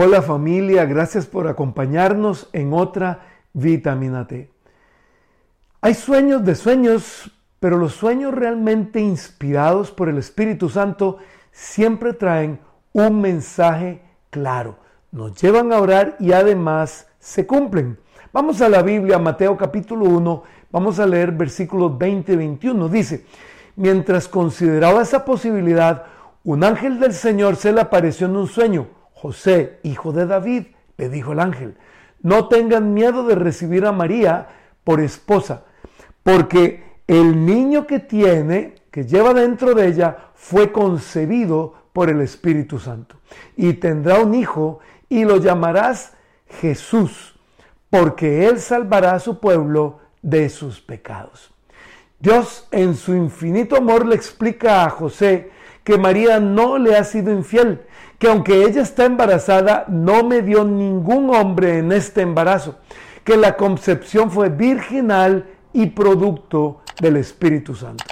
Hola familia, gracias por acompañarnos en otra vitamina T. Hay sueños de sueños, pero los sueños realmente inspirados por el Espíritu Santo siempre traen un mensaje claro, nos llevan a orar y además se cumplen. Vamos a la Biblia, Mateo capítulo 1, vamos a leer versículos 20 y 21. Dice, mientras consideraba esa posibilidad, un ángel del Señor se le apareció en un sueño. José, hijo de David, le dijo el ángel, no tengan miedo de recibir a María por esposa, porque el niño que tiene que lleva dentro de ella fue concebido por el Espíritu Santo. Y tendrá un hijo y lo llamarás Jesús, porque él salvará a su pueblo de sus pecados. Dios en su infinito amor le explica a José que María no le ha sido infiel, que aunque ella está embarazada, no me dio ningún hombre en este embarazo, que la concepción fue virginal y producto del Espíritu Santo.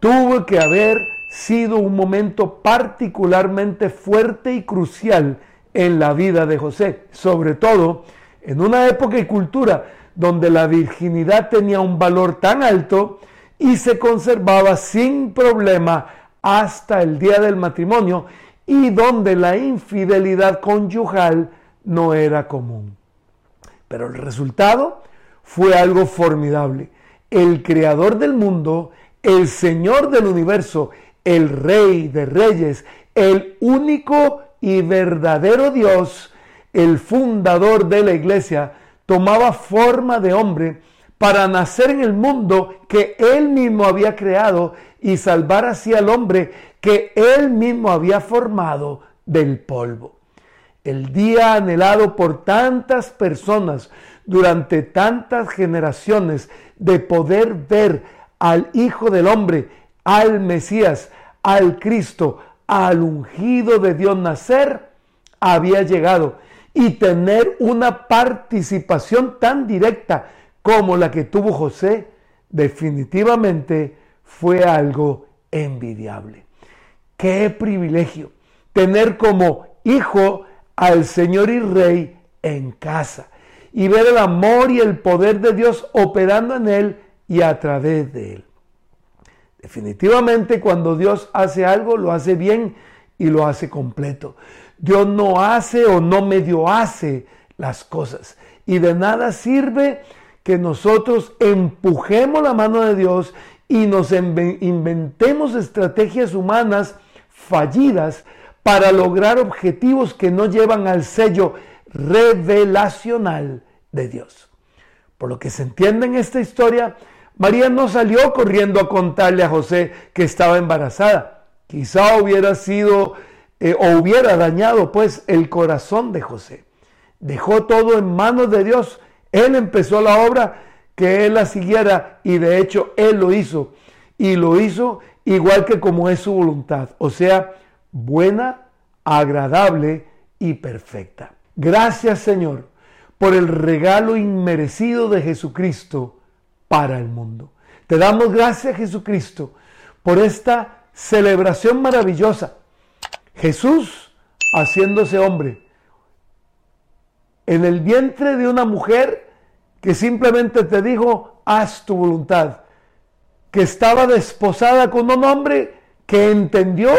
Tuvo que haber sido un momento particularmente fuerte y crucial en la vida de José, sobre todo en una época y cultura donde la virginidad tenía un valor tan alto y se conservaba sin problema hasta el día del matrimonio y donde la infidelidad conyugal no era común. Pero el resultado fue algo formidable. El creador del mundo el Señor del universo, el Rey de Reyes, el único y verdadero Dios, el fundador de la iglesia, tomaba forma de hombre para nacer en el mundo que él mismo había creado y salvar así al hombre que él mismo había formado del polvo. El día anhelado por tantas personas durante tantas generaciones de poder ver al Hijo del Hombre, al Mesías, al Cristo, al ungido de Dios nacer, había llegado. Y tener una participación tan directa como la que tuvo José, definitivamente fue algo envidiable. Qué privilegio tener como hijo al Señor y Rey en casa y ver el amor y el poder de Dios operando en él y a través de él. Definitivamente cuando Dios hace algo, lo hace bien y lo hace completo. Dios no hace o no medio hace las cosas. Y de nada sirve que nosotros empujemos la mano de Dios y nos inventemos estrategias humanas fallidas para lograr objetivos que no llevan al sello revelacional de Dios. Por lo que se entiende en esta historia, María no salió corriendo a contarle a José que estaba embarazada. Quizá hubiera sido eh, o hubiera dañado pues el corazón de José. Dejó todo en manos de Dios. Él empezó la obra que él la siguiera y de hecho él lo hizo. Y lo hizo igual que como es su voluntad. O sea, buena, agradable y perfecta. Gracias Señor por el regalo inmerecido de Jesucristo para el mundo. Te damos gracias, Jesucristo, por esta celebración maravillosa. Jesús haciéndose hombre en el vientre de una mujer que simplemente te dijo, haz tu voluntad, que estaba desposada con un hombre que entendió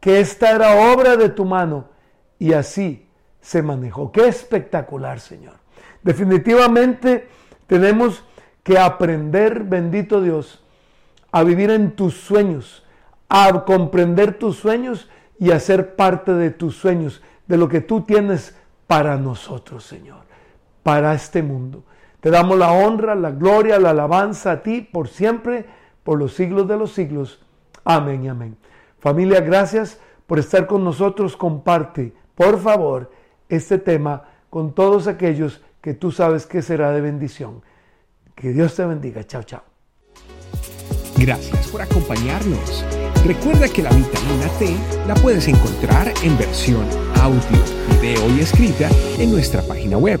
que esta era obra de tu mano y así se manejó. Qué espectacular, Señor. Definitivamente tenemos que aprender, bendito Dios, a vivir en tus sueños, a comprender tus sueños y a ser parte de tus sueños, de lo que tú tienes para nosotros, Señor, para este mundo. Te damos la honra, la gloria, la alabanza a ti por siempre, por los siglos de los siglos. Amén y amén. Familia, gracias por estar con nosotros. Comparte, por favor, este tema con todos aquellos que tú sabes que será de bendición. Que Dios te bendiga. Chao, chao. Gracias por acompañarnos. Recuerda que la vitamina T la puedes encontrar en versión audio, video y escrita en nuestra página web,